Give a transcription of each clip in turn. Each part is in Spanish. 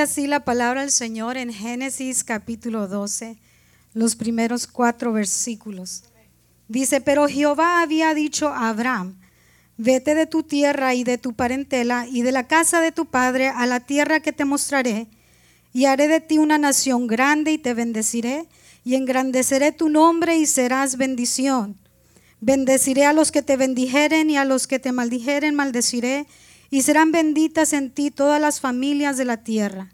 Así la palabra del Señor en Génesis capítulo 12, los primeros cuatro versículos. Dice, pero Jehová había dicho a Abraham, vete de tu tierra y de tu parentela y de la casa de tu padre a la tierra que te mostraré, y haré de ti una nación grande y te bendeciré, y engrandeceré tu nombre y serás bendición. Bendeciré a los que te bendijeren y a los que te maldijeren maldeciré, y serán benditas en ti todas las familias de la tierra.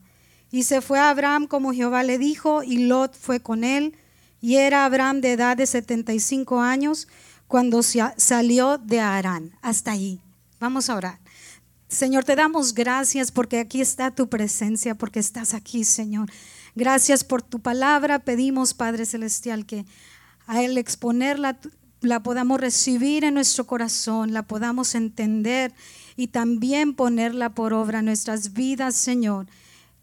Y se fue a Abraham como Jehová le dijo, y Lot fue con él, y era Abraham de edad de 75 años cuando salió de Arán. Hasta allí. Vamos a orar. Señor, te damos gracias porque aquí está tu presencia, porque estás aquí, Señor. Gracias por tu palabra. Pedimos, Padre Celestial, que al exponerla la podamos recibir en nuestro corazón, la podamos entender y también ponerla por obra en nuestras vidas, Señor.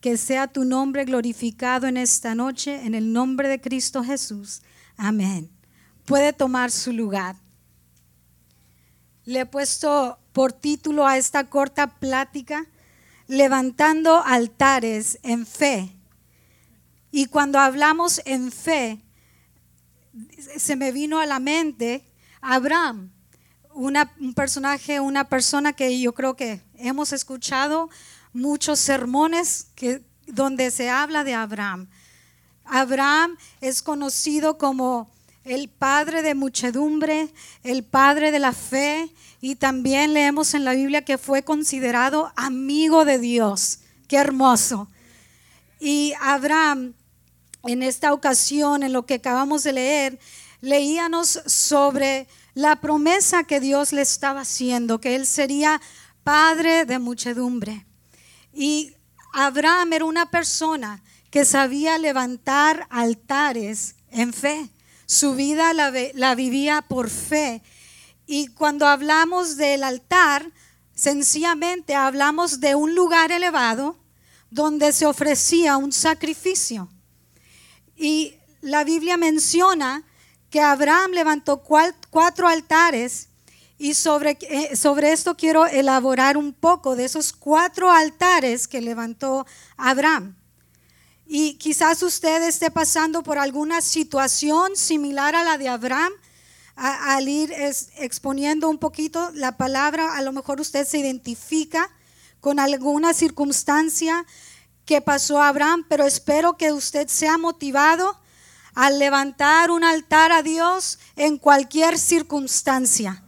Que sea tu nombre glorificado en esta noche, en el nombre de Cristo Jesús. Amén. Puede tomar su lugar. Le he puesto por título a esta corta plática, Levantando altares en fe. Y cuando hablamos en fe, se me vino a la mente Abraham, un personaje, una persona que yo creo que hemos escuchado muchos sermones que, donde se habla de Abraham. Abraham es conocido como el padre de muchedumbre, el padre de la fe, y también leemos en la Biblia que fue considerado amigo de Dios. Qué hermoso. Y Abraham, en esta ocasión, en lo que acabamos de leer, leíamos sobre la promesa que Dios le estaba haciendo, que él sería padre de muchedumbre. Y Abraham era una persona que sabía levantar altares en fe. Su vida la, la vivía por fe y cuando hablamos del altar, sencillamente hablamos de un lugar elevado donde se ofrecía un sacrificio. Y la Biblia menciona que Abraham levantó cuatro altares y sobre, eh, sobre esto quiero elaborar un poco de esos cuatro altares que levantó Abraham. Y quizás usted esté pasando por alguna situación similar a la de Abraham al ir exponiendo un poquito la palabra, a lo mejor usted se identifica con alguna circunstancia que pasó a Abraham, pero espero que usted sea motivado a levantar un altar a Dios en cualquier circunstancia.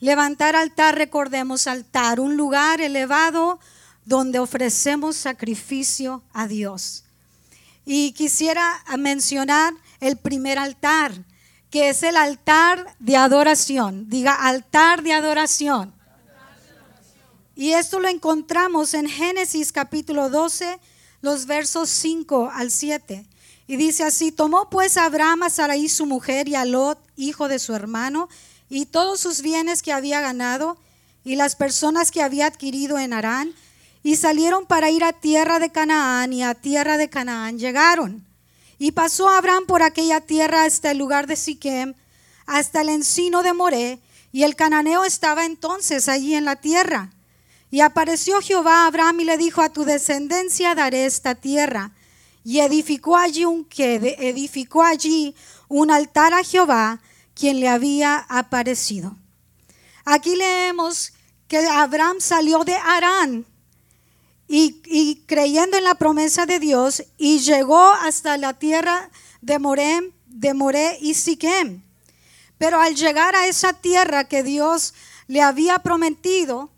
Levantar altar, recordemos altar, un lugar elevado donde ofrecemos sacrificio a Dios. Y quisiera mencionar el primer altar, que es el altar de adoración. Diga, altar de adoración. Y esto lo encontramos en Génesis capítulo 12, los versos 5 al 7. Y dice así, tomó pues Abraham a Sarai su mujer y a Lot, hijo de su hermano, y todos sus bienes que había ganado, y las personas que había adquirido en Harán, y salieron para ir a tierra de Canaán, y a tierra de Canaán llegaron. Y pasó Abraham por aquella tierra hasta el lugar de Siquem, hasta el encino de Moré, y el cananeo estaba entonces allí en la tierra. Y apareció Jehová a Abraham y le dijo, a tu descendencia daré esta tierra. Y edificó allí un edificó allí un altar a Jehová, quien le había aparecido. Aquí leemos que Abraham salió de Arán y, creyendo en la promesa de Dios y llegó hasta la tierra de Moré, de Moré y Siquem. Pero al llegar a esa tierra que Dios le había prometido,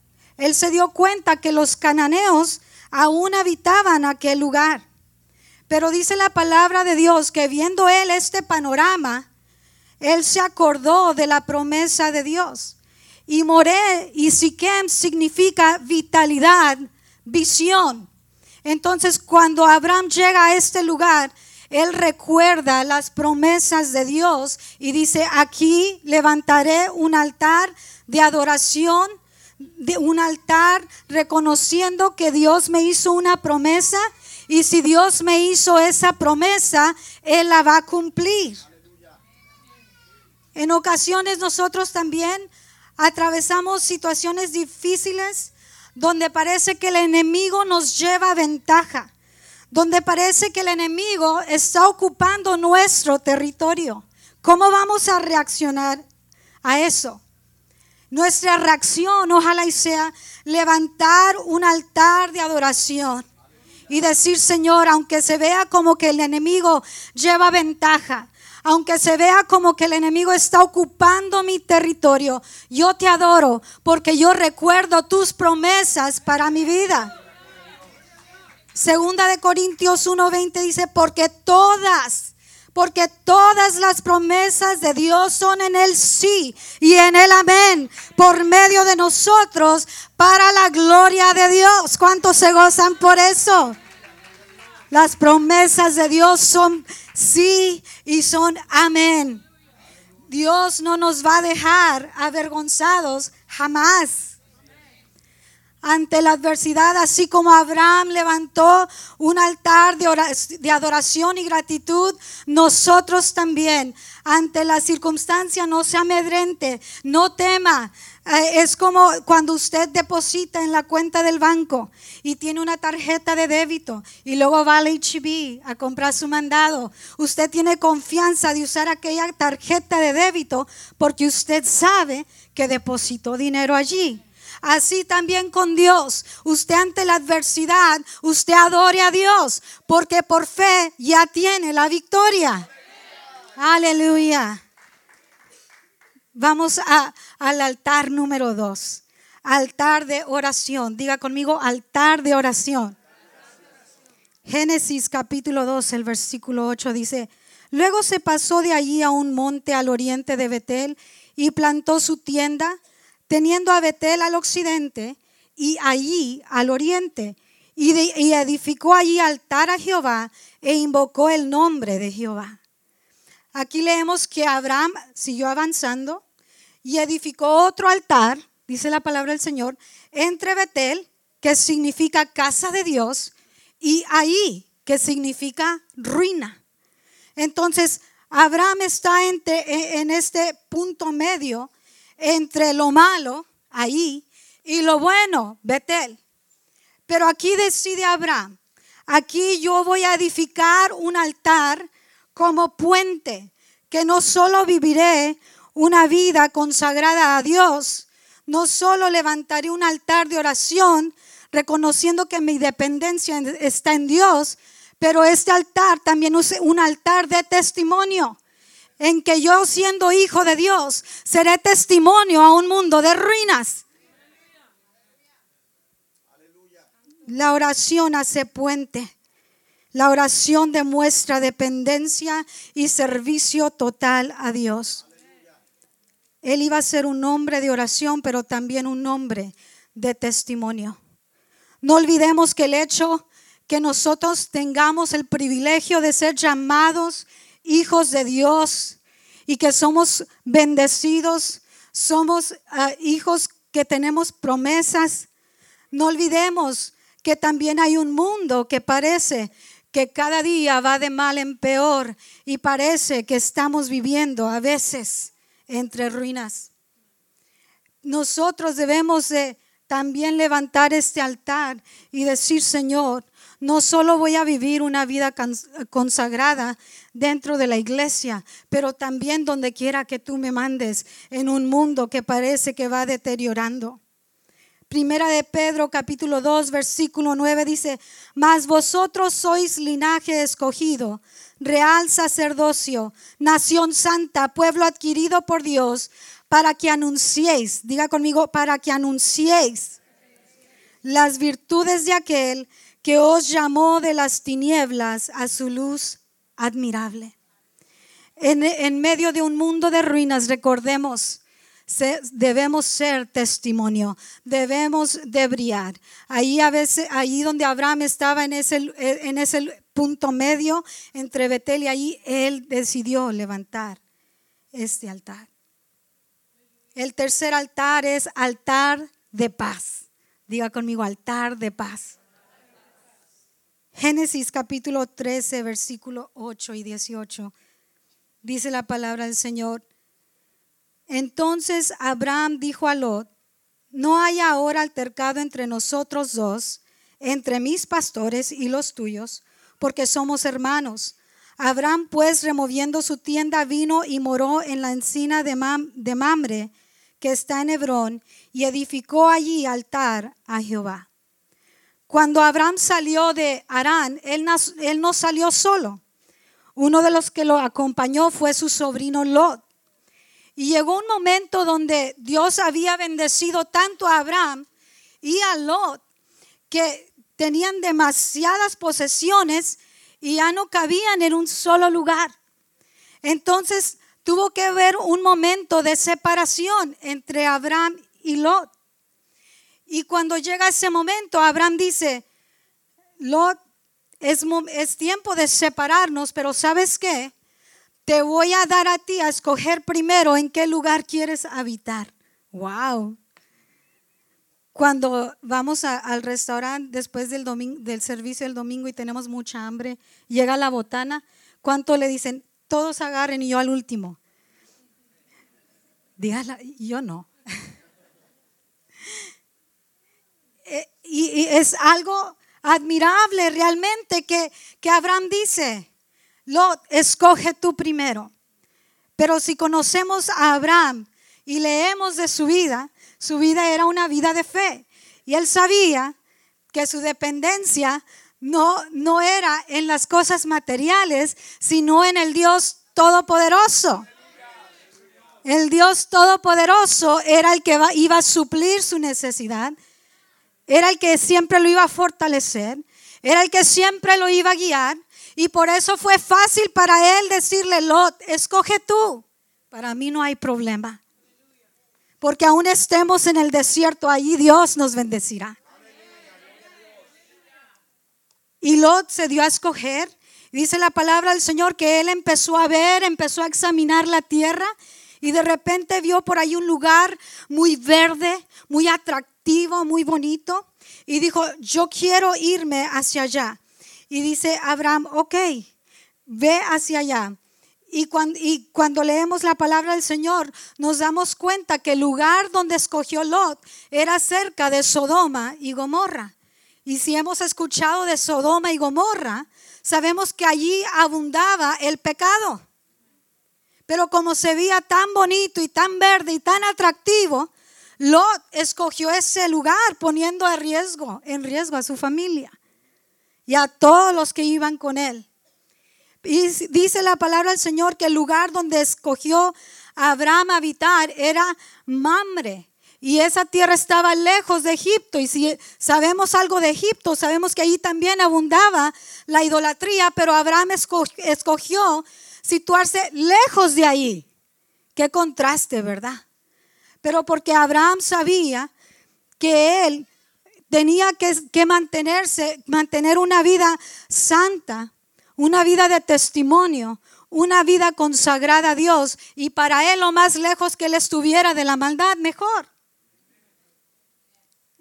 él se dio cuenta que los cananeos aún habitaban aquel lugar. Pero dice la palabra de Dios que viendo él este panorama, él se acordó de la promesa de Dios. Y Moré y Siquem significa vitalidad, visión. Entonces cuando Abraham llega a este lugar, él recuerda las promesas de Dios y dice, aquí levantaré un altar de adoración, de un altar reconociendo que Dios me hizo una promesa y si Dios me hizo esa promesa, Él la va a cumplir. En ocasiones nosotros también atravesamos situaciones difíciles donde parece que el enemigo nos lleva ventaja, donde parece que el enemigo está ocupando nuestro territorio. ¿Cómo vamos a reaccionar a eso? Nuestra reacción, ojalá y sea levantar un altar de adoración y decir, Señor, aunque se vea como que el enemigo lleva ventaja, aunque se vea como que el enemigo está ocupando mi territorio, yo te adoro porque yo recuerdo tus promesas para mi vida. Segunda de Corintios 1:20 dice, porque todas, porque todas las promesas de Dios son en el sí y en el amén, por medio de nosotros, para la gloria de Dios. ¿Cuántos se gozan por eso? Las promesas de Dios son sí y son amén. Dios no nos va a dejar avergonzados jamás ante la adversidad, así como Abraham levantó un altar de, adoración y gratitud, nosotros también, ante la circunstancia, no se amedrente, no tema. Eh, es como cuando usted deposita en la cuenta del banco y tiene una tarjeta de débito y luego va al HB a comprar su mandado. Usted tiene confianza de usar aquella tarjeta de débito porque usted sabe que depositó dinero allí. Así también con Dios. Usted ante la adversidad, usted adore a Dios, porque por fe ya tiene la victoria. Aleluya. Vamos a, al altar número dos. Altar de oración. Diga conmigo, altar de oración. Génesis capítulo 2, el versículo 8 dice, luego se pasó de allí a un monte al oriente de Betel y plantó su tienda teniendo a Betel al occidente y allí al oriente, y, edificó allí altar a Jehová e invocó el nombre de Jehová. Aquí leemos que Abraham siguió avanzando y edificó otro altar, dice la palabra del Señor, entre Betel, que significa casa de Dios, y ahí, que significa ruina. Entonces, Abraham está en este punto medio entre lo malo, ahí, y lo bueno, Betel. Pero aquí decide Abraham, aquí yo voy a edificar un altar como puente, que no solo viviré una vida consagrada a Dios, no solo levantaré un altar de oración, reconociendo que mi dependencia está en Dios, pero este altar también es un altar de testimonio en que yo siendo hijo de Dios seré testimonio a un mundo de ruinas. La oración hace puente. La oración demuestra dependencia y servicio total a Dios. Él iba a ser un hombre de oración, pero también un hombre de testimonio. No olvidemos que el hecho que nosotros tengamos el privilegio de ser llamados hijos de Dios y que somos bendecidos, somos ah, hijos que tenemos promesas. No olvidemos que también hay un mundo que parece que cada día va de mal en peor y parece que estamos viviendo a veces entre ruinas. Nosotros debemos de también levantar este altar y decir, Señor, no solo voy a vivir una vida consagrada dentro de la iglesia, pero también donde quiera que tú me mandes en un mundo que parece que va deteriorando. Primera de Pedro capítulo 2 versículo 9 dice, mas vosotros sois linaje escogido, real sacerdocio, nación santa, pueblo adquirido por Dios, para que anunciéis, diga conmigo, para que anunciéis las virtudes de aquel que os llamó de las tinieblas a su luz admirable. En, medio de un mundo de ruinas, recordemos, debemos ser testimonio, debemos de brillar. Ahí a veces, ahí donde Abraham estaba en ese, en ese punto medio entre Betel y ahí, él decidió levantar este altar. El tercer altar es altar de paz. Diga conmigo, altar de paz. Génesis capítulo 13, versículo 8 y 18. Dice la palabra del Señor. Entonces Abraham dijo a Lot, no haya ahora altercado entre nosotros dos, entre mis pastores y los tuyos, porque somos hermanos. Abraham pues removiendo su tienda vino y moró en la encina de, de Mamre, que está en Hebrón, y edificó allí altar a Jehová. Cuando Abraham salió de Arán, él, él no salió solo. Uno de los que lo acompañó fue su sobrino Lot. Y llegó un momento donde Dios había bendecido tanto a Abraham y a Lot que tenían demasiadas posesiones y ya no cabían en un solo lugar. Entonces tuvo que haber un momento de separación entre Abraham y Lot. Y cuando llega ese momento, Abraham dice, Lot, es, tiempo de separarnos, pero ¿sabes qué? te voy a dar a ti a escoger primero en qué lugar quieres habitar. Wow. Cuando vamos al restaurante después del, del servicio del domingo y tenemos mucha hambre, llega la botana, ¿cuánto le dicen? Todos agarren y yo al último. Dígala, yo no. Y, es algo admirable realmente que, que Abraham dice, Lot, escoge tú primero. Pero si conocemos a Abraham y leemos de su vida, su vida era una vida de fe. Y él sabía que su dependencia no, no era en las cosas materiales, sino en el Dios Todopoderoso. El Dios Todopoderoso era el que iba a suplir su necesidad, era el que siempre lo iba a fortalecer, era el que siempre lo iba a guiar, y por eso fue fácil para él decirle, Lot, escoge tú. Para mí no hay problema. Porque aún estemos en el desierto, allí Dios nos bendecirá. Y Lot se dio a escoger. Dice la palabra del Señor que él empezó a ver, empezó a examinar la tierra y de repente vio por ahí un lugar muy verde, muy atractivo, muy bonito. Y dijo, yo quiero irme hacia allá. Y dice Abraham, ok, ve hacia allá. Y cuando, y cuando, leemos la palabra del Señor, nos damos cuenta que el lugar donde escogió Lot era cerca de Sodoma y Gomorra. Y si hemos escuchado de Sodoma y Gomorra, sabemos que allí abundaba el pecado. Pero como se veía tan bonito y tan verde y tan atractivo, Lot escogió ese lugar poniendo en riesgo, en riesgo a su familia y a todos los que iban con él. Y dice la palabra del Señor que el lugar donde escogió Abraham habitar era Mamre. Y esa tierra estaba lejos de Egipto. Y si sabemos algo de Egipto, sabemos que allí también abundaba la idolatría, pero Abraham escogió situarse lejos de ahí. Qué contraste, ¿verdad? Pero porque Abraham sabía que él tenía que, mantenerse, mantener una vida santa, una vida de testimonio, una vida consagrada a Dios y para él lo más lejos que él estuviera de la maldad, mejor.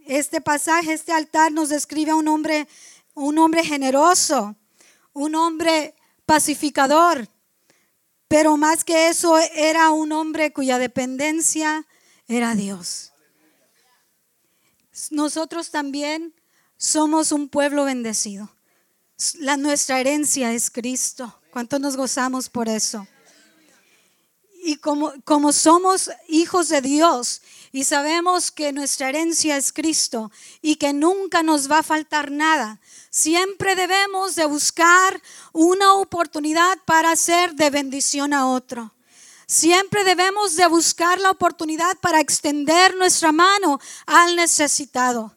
Este pasaje, este altar nos describe a un hombre, un hombre generoso, un hombre pacificador, pero más que eso era un hombre cuya dependencia era Dios nosotros también somos un pueblo bendecido. La, nuestra herencia es Cristo. ¿Cuánto nos gozamos por eso? Y como, como somos hijos de Dios y sabemos que nuestra herencia es Cristo y que nunca nos va a faltar nada, siempre debemos de buscar una oportunidad para ser de bendición a otro. Siempre debemos de buscar la oportunidad para extender nuestra mano al necesitado.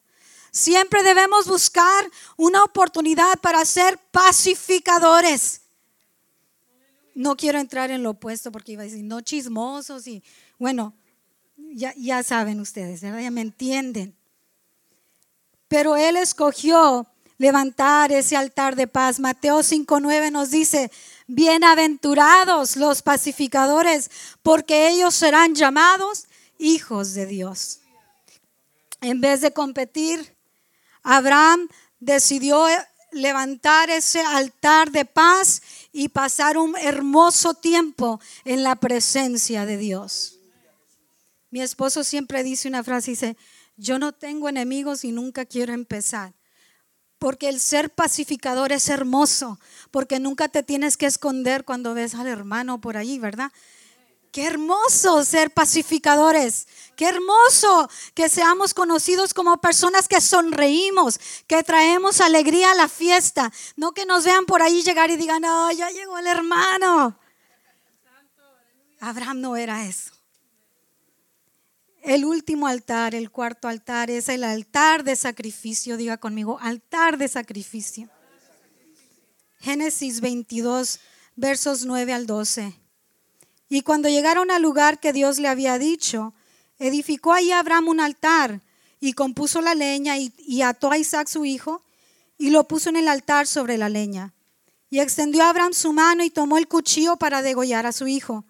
Siempre debemos buscar una oportunidad para ser pacificadores. No quiero entrar en lo opuesto porque iba a decir, no chismosos y bueno, ya, ya saben ustedes, ¿verdad? ya me entienden. Pero Él escogió levantar ese altar de paz. Mateo 5.9 nos dice, bienaventurados los pacificadores, porque ellos serán llamados hijos de Dios. En vez de competir, Abraham decidió levantar ese altar de paz y pasar un hermoso tiempo en la presencia de Dios. Mi esposo siempre dice una frase, dice, yo no tengo enemigos y nunca quiero empezar. Porque el ser pacificador es hermoso, porque nunca te tienes que esconder cuando ves al hermano por ahí, ¿verdad? Qué hermoso ser pacificadores. Qué hermoso que seamos conocidos como personas que sonreímos, que traemos alegría a la fiesta. No que nos vean por ahí llegar y digan, oh, ya llegó el hermano. Abraham no era eso. El último altar, el cuarto altar, es el altar de sacrificio. Diga conmigo, altar de sacrificio. Génesis 22, versos 9 al 12. Y cuando llegaron al lugar que Dios le había dicho, edificó ahí Abraham un altar y compuso la leña y, y, ató a Isaac su hijo y lo puso en el altar sobre la leña. Y extendió a Abraham su mano y tomó el cuchillo para degollar a su hijo.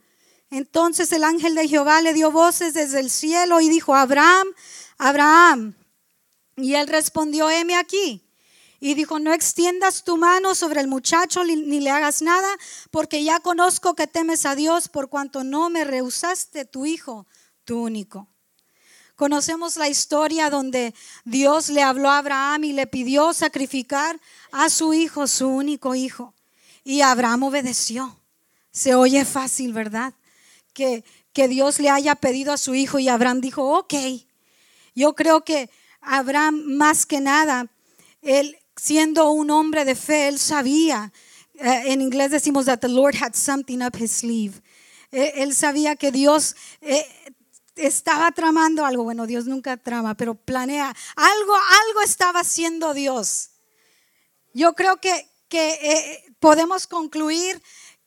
Entonces el ángel de Jehová le dio voces desde el cielo y dijo, Abraham, Abraham. Y él respondió, heme aquí. Y dijo, no extiendas tu mano sobre el muchacho ni le hagas nada, porque ya conozco que temes a Dios por cuanto no me rehusaste tu hijo, tu único. Conocemos la historia donde Dios le habló a Abraham y le pidió sacrificar a su hijo, su único hijo. Y Abraham obedeció. Se oye fácil, ¿verdad? Que, Dios le haya pedido a su hijo y Abraham dijo, ok. Yo creo que Abraham más que nada, él siendo un hombre de fe, él sabía, eh, en inglés decimos that the Lord had something up his sleeve. Eh, él sabía que Dios eh, estaba tramando algo. Bueno, Dios nunca trama, pero planea. Algo, algo estaba haciendo Dios. Yo creo que, que podemos concluir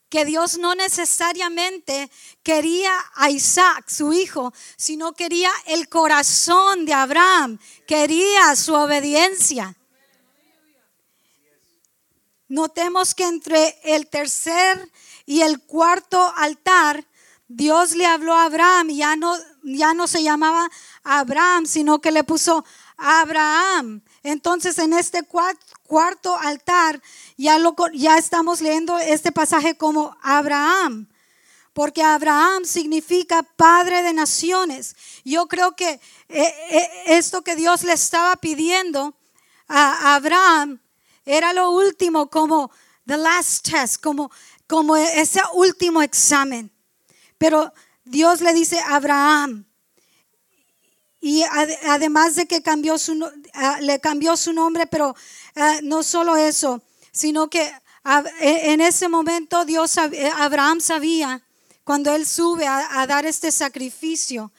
que Dios no necesariamente quería a Isaac, su hijo, sino quería el corazón de Abraham, quería su obediencia. Notemos que entre el tercer y el cuarto altar, Dios le habló a Abraham, ya no, ya no se llamaba Abraham, sino que le puso Abraham. Entonces en este cuarto altar ya, lo, ya estamos leyendo este pasaje como Abraham, porque Abraham significa padre de naciones. Yo creo que eh, eh, esto que Dios le estaba pidiendo a Abraham era lo último como the last test, como, como ese último examen. Pero Dios le dice a Abraham, y además de que cambió su, ah, le cambió su nombre, pero ah, no solo eso, sino que e, en ese momento Dios, eh, Abraham sabía, cuando él sube a, dar este sacrificio,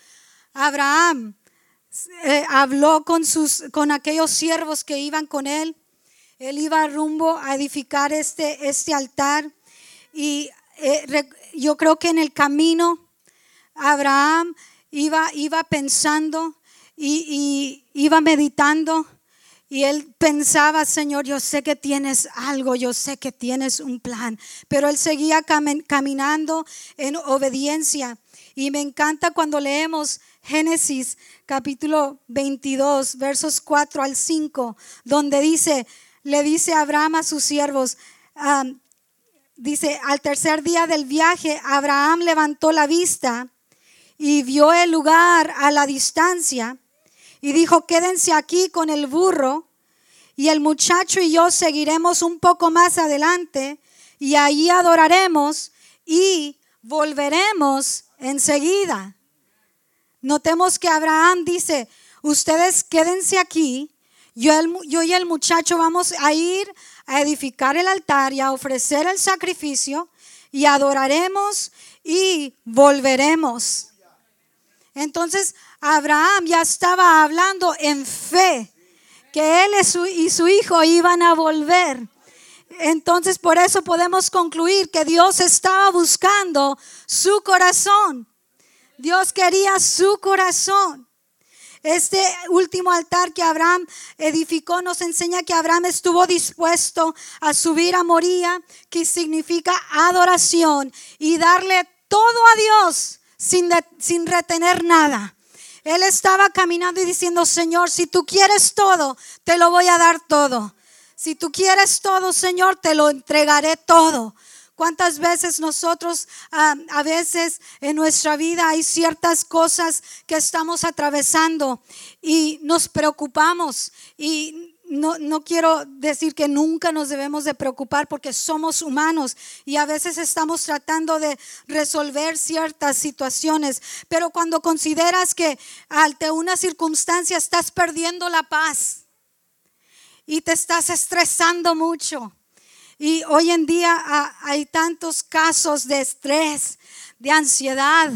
Abraham eh, habló con, sus, con aquellos siervos que iban con él. Él iba rumbo a edificar este, este altar. Y eh, yo creo que en el camino, Abraham iba, iba pensando y, iba meditando y él pensaba, Señor, yo sé que tienes algo, yo sé que tienes un plan, pero él seguía caminando en obediencia. Y me encanta cuando leemos Génesis capítulo 22, versos 4 al 5, donde dice, le dice Abraham a sus siervos, dice, al tercer día del viaje, Abraham levantó la vista y vio el lugar a la distancia y dijo, quédense aquí con el burro y el muchacho y yo seguiremos un poco más adelante y allí adoraremos y volveremos enseguida. Notemos que Abraham dice, ustedes quédense aquí, yo, yo y el muchacho vamos a ir a edificar el altar y a ofrecer el sacrificio y adoraremos y volveremos. Entonces Abraham ya estaba hablando en fe que él y su hijo iban a volver. Entonces por eso podemos concluir que Dios estaba buscando su corazón. Dios quería su corazón. Este último altar que Abraham edificó nos enseña que Abraham estuvo dispuesto a subir a Moría, que significa adoración, y darle todo a Dios sin, sin retener nada. Él estaba caminando y diciendo, Señor, si tú quieres todo, te lo voy a dar todo. Si tú quieres todo, Señor, te lo entregaré todo. cuántas veces nosotros ah, a veces en nuestra vida hay ciertas cosas que estamos atravesando y nos preocupamos y no, no, quiero decir que nunca nos debemos de preocupar porque somos humanos y a veces estamos tratando de resolver ciertas situaciones, pero cuando consideras que ante una circunstancia estás perdiendo la paz y te estás estresando mucho. Y hoy en día hay tantos casos de estrés, de ansiedad,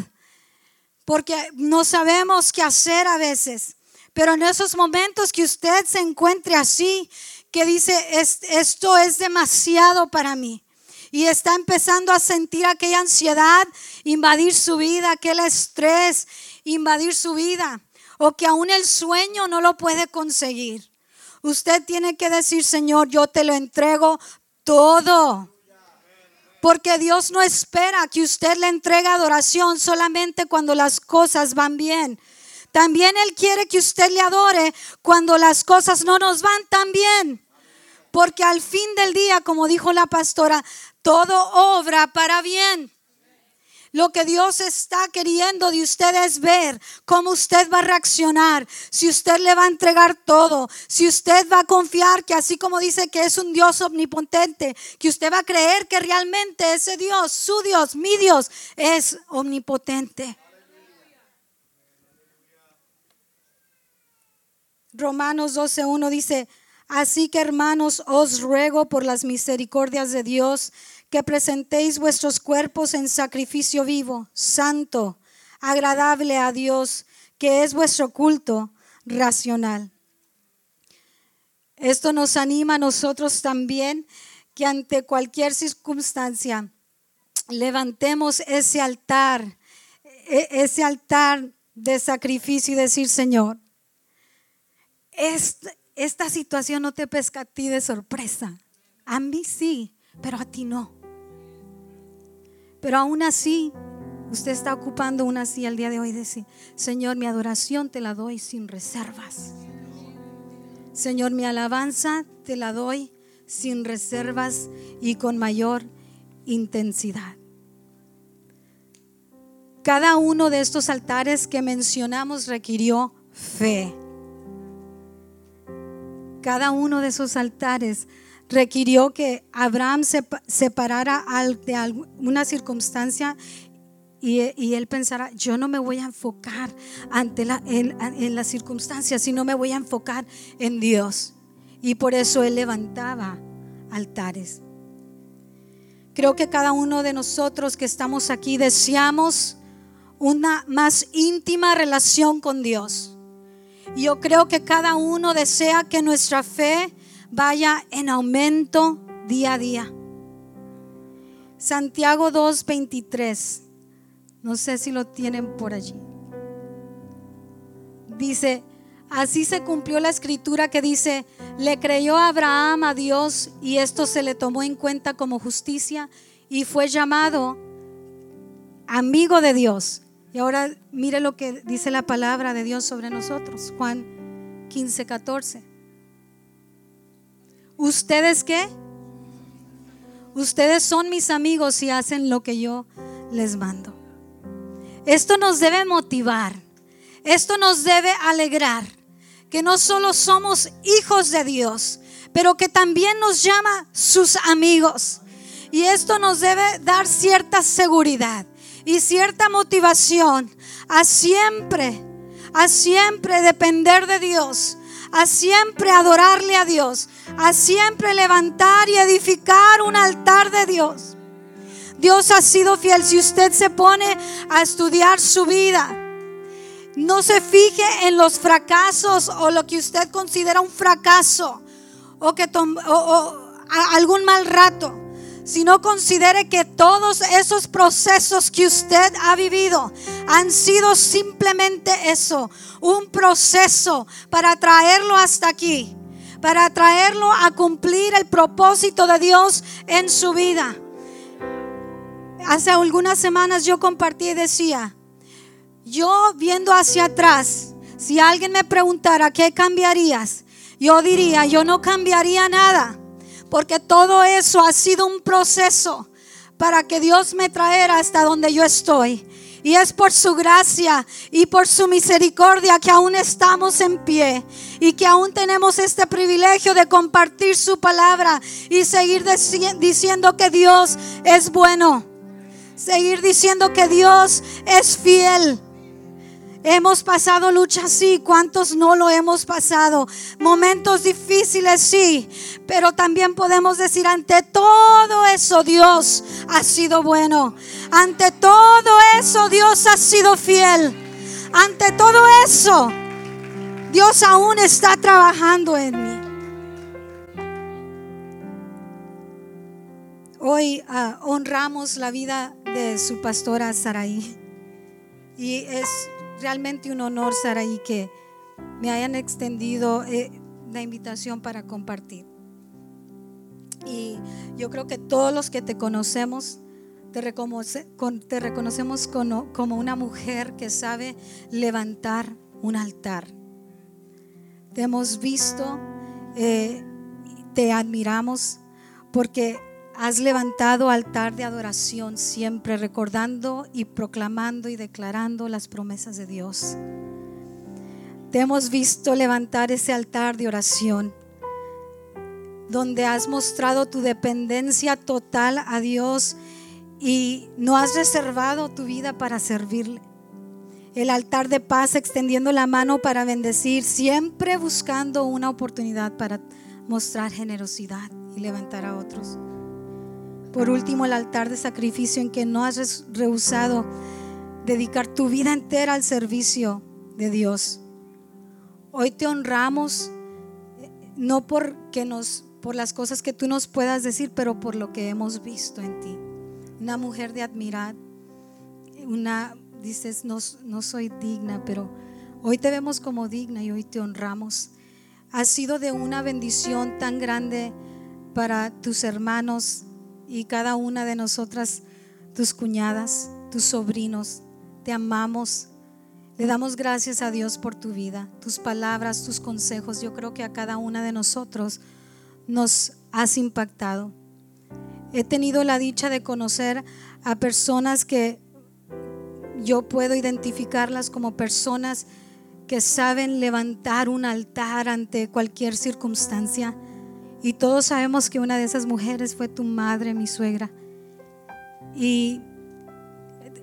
porque no sabemos qué hacer a veces. Pero en esos momentos que usted se encuentre así, que dice, esto es demasiado para mí. Y está empezando a sentir aquella ansiedad invadir su vida, aquel estrés invadir su vida. O que aún el sueño no lo puede conseguir. Usted tiene que decir, Señor, yo te lo entrego todo. Porque Dios no espera que usted le entregue adoración solamente cuando las cosas van bien. También Él quiere que usted le adore cuando las cosas no nos van tan bien. Porque al fin del día, como dijo la pastora, todo obra para bien. Lo que Dios está queriendo de usted es ver cómo usted va a reaccionar, si usted le va a entregar todo, si usted va a confiar que así como dice que es un Dios omnipotente, que usted va a creer que realmente ese Dios, su Dios, mi Dios, es omnipotente. Romanos 12.1 dice, así que hermanos, os ruego por las misericordias de Dios que presentéis vuestros cuerpos en sacrificio vivo, santo, agradable a Dios, que es vuestro culto racional. Esto nos anima a nosotros también que ante cualquier circunstancia levantemos ese altar, e-, ese altar de sacrificio y decir, Señor, esta, situación no te pesca a ti de sorpresa. A mí sí, pero a ti no. Pero aún así, usted está ocupando una silla el día de hoy y dice, Señor, mi adoración te la doy sin reservas. Señor, mi alabanza te la doy sin reservas y con mayor intensidad. Cada uno de estos altares que mencionamos requirió fe. Cada uno de esos altares requirió que Abraham se separara de alguna circunstancia y, él pensara, yo no me voy a enfocar ante la, en, en las circunstancias, sino me voy a enfocar en Dios. Y por eso él levantaba altares. Creo que cada uno de nosotros que estamos aquí deseamos una más íntima relación con Dios. Yo creo que cada uno desea que nuestra fe vaya en aumento día a día. Santiago 2:23. No sé si lo tienen por allí. Dice, así se cumplió la escritura que dice, le creyó Abraham a Dios y esto se le tomó en cuenta como justicia y fue llamado amigo de Dios. Y ahora mire lo que dice la palabra de Dios sobre nosotros. Juan 15, 14. ¿Ustedes qué? Ustedes son mis amigos y hacen lo que yo les mando. Esto nos debe motivar. Esto nos debe alegrar. Que no solo somos hijos de Dios, pero que también nos llama sus amigos. Y esto nos debe dar cierta seguridad y cierta motivación a siempre, a siempre depender de Dios, a siempre adorarle a Dios, a siempre levantar y edificar un altar de Dios. Dios ha sido fiel. Si usted se pone a estudiar su vida, no se fije en los fracasos o lo que usted considera un fracaso o que algún mal rato sino considere que todos esos procesos que usted ha vivido han sido simplemente eso, un proceso para traerlo hasta aquí, para traerlo a cumplir el propósito de Dios en su vida. Hace algunas semanas yo compartí y decía, yo viendo hacia atrás, si alguien me preguntara qué cambiarías, yo diría, yo no cambiaría nada porque todo eso ha sido un proceso para que Dios me traera hasta donde yo estoy. Y es por su gracia y por su misericordia que aún estamos en pie y que aún tenemos este privilegio de compartir su palabra y seguir diciendo que Dios es bueno. Seguir diciendo que Dios es fiel. Hemos pasado luchas, sí. ¿Cuántos no lo hemos pasado? Momentos difíciles, sí. Pero también podemos decir, ante todo eso Dios ha sido bueno. Ante todo eso Dios ha sido fiel. Ante todo eso Dios aún está trabajando en mí. Hoy ah, honramos la vida de su pastora Saraí. Y es realmente un honor, Saraí, que me hayan extendido eh, la invitación para compartir. Y yo creo que todos los que te conocemos, te, te reconocemos como, una mujer que sabe levantar un altar. Te hemos visto, eh, te admiramos porque has levantado altar de adoración siempre, recordando y proclamando y declarando las promesas de Dios. Te hemos visto levantar ese altar de oración, donde has mostrado tu dependencia total a Dios y no has reservado tu vida para servirle. El altar de paz extendiendo la mano para bendecir, siempre buscando una oportunidad para mostrar generosidad y levantar a otros. Por último, el altar de sacrificio en que no has rehusado dedicar tu vida entera al servicio de Dios. Hoy te honramos eh, no porque nos por las cosas que tú nos puedas decir, pero por lo que hemos visto en ti. Una mujer de admirar, una dices no, no soy digna, pero hoy te vemos como digna y hoy te honramos. Has sido de una bendición tan grande para tus hermanos y cada una de nosotras, tus cuñadas, tus sobrinos, te amamos. Le damos gracias a Dios por tu vida, tus palabras, tus consejos. Yo creo que a cada una de nosotros nos has impactado. He tenido la dicha de conocer a personas que yo puedo identificarlas como personas que saben levantar un altar ante cualquier circunstancia y todos sabemos que una de esas mujeres fue tu madre, mi suegra. Y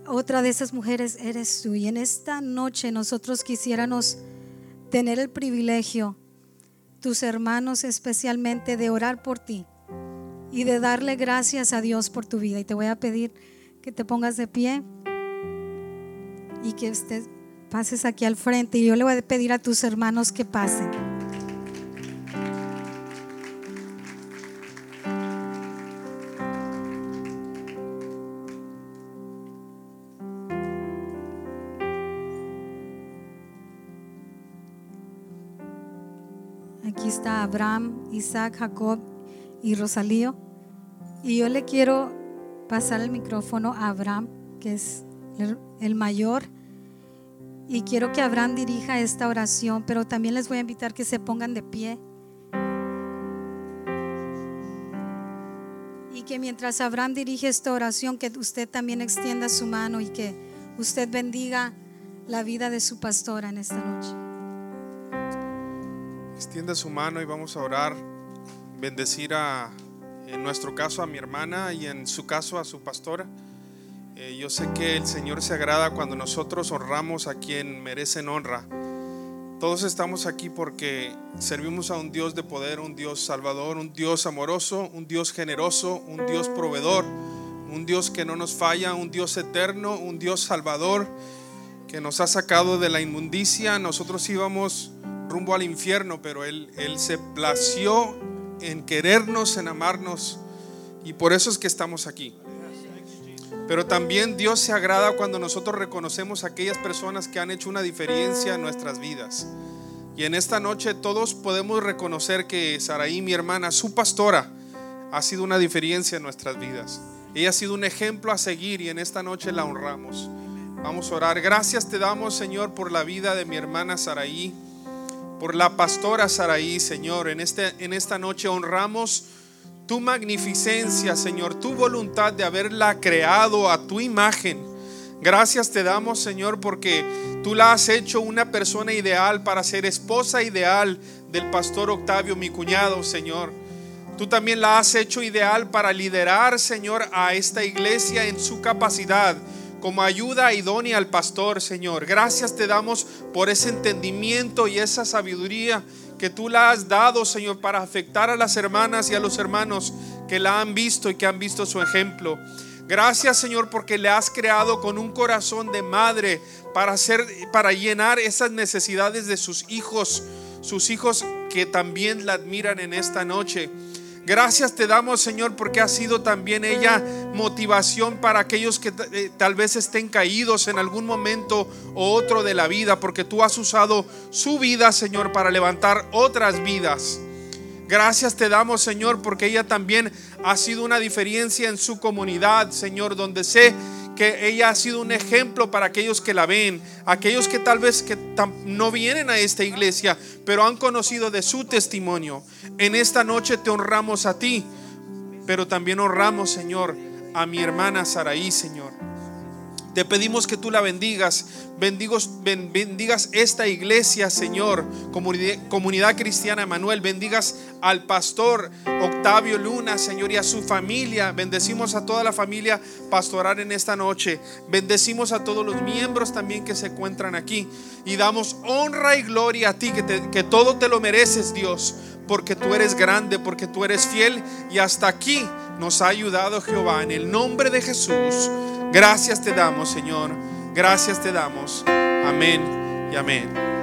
otra de esas mujeres eres tú. Y en esta noche nosotros quisiéramos tener el privilegio, tus hermanos especialmente, de orar por ti y de darle gracias a Dios por tu vida. Y te voy a pedir que te pongas de pie y que usted pases aquí al frente. Y yo le voy a pedir a tus hermanos que pasen. Abraham, Isaac, Jacob y Rosalío. Y yo le quiero pasar el micrófono a Abraham, que es el mayor. Y quiero que Abraham dirija esta oración, pero también les voy a invitar que se pongan de pie. Y que mientras Abraham dirige esta oración, que usted también extienda su mano y que usted bendiga la vida de su pastora en esta noche. Extienda su mano y vamos a orar, bendecir a, en nuestro caso, a mi hermana y en su caso a su pastora. Eh, yo sé que el Señor se agrada cuando nosotros honramos a quien merecen honra. Todos estamos aquí porque servimos a un Dios de poder, un Dios salvador, un Dios amoroso, un Dios generoso, un Dios proveedor, un Dios que no nos falla, un Dios eterno, un Dios salvador que nos ha sacado de la inmundicia. Nosotros íbamos rumbo al infierno, pero Él, Él se plació en querernos, en amarnos, y por eso es que estamos aquí. Pero también Dios se agrada cuando nosotros reconocemos a aquellas personas que han hecho una diferencia en nuestras vidas. Y en esta noche todos podemos reconocer que Saraí, mi hermana, su pastora, ha sido una diferencia en nuestras vidas. Ella ha sido un ejemplo a seguir y en esta noche la honramos. Vamos a orar. Gracias te damos, Señor, por la vida de mi hermana Saraí por la pastora Saraí, Señor. En, este, en esta noche honramos tu magnificencia, Señor, tu voluntad de haberla creado a tu imagen. Gracias te damos, Señor, porque tú la has hecho una persona ideal para ser esposa ideal del pastor Octavio, mi cuñado, Señor. Tú también la has hecho ideal para liderar, Señor, a esta iglesia en su capacidad como ayuda idónea al pastor, Señor. Gracias te damos por ese entendimiento y esa sabiduría que tú la has dado, Señor, para afectar a las hermanas y a los hermanos que la han visto y que han visto su ejemplo. Gracias, Señor, porque le has creado con un corazón de madre para hacer para llenar esas necesidades de sus hijos, sus hijos que también la admiran en esta noche. Gracias te damos, Señor, porque ha sido también ella motivación para aquellos que eh, tal vez estén caídos en algún momento o otro de la vida, porque tú has usado su vida, Señor, para levantar otras vidas. Gracias te damos, Señor, porque ella también ha sido una diferencia en su comunidad, Señor, donde sé que ella ha sido un ejemplo para aquellos que la ven, aquellos que tal vez que no vienen a esta iglesia, pero han conocido de su testimonio. En esta noche te honramos a ti, pero también honramos, Señor, a mi hermana Saraí, Señor. Te pedimos que tú la bendigas, bendigas esta iglesia, Señor, comunidad, cristiana Manuel, bendigas al pastor Octavio Luna, Señor, y a su familia. Bendecimos a toda la familia pastoral en esta noche. Bendecimos a todos los miembros también que se encuentran aquí. Y damos honra y gloria a ti, que todo te lo mereces, Dios, porque tú eres grande, porque tú eres fiel. Y hasta aquí nos ha ayudado Jehová. En el nombre de Jesús. Gracias te damos, Señor. Gracias te damos. Amén y amén.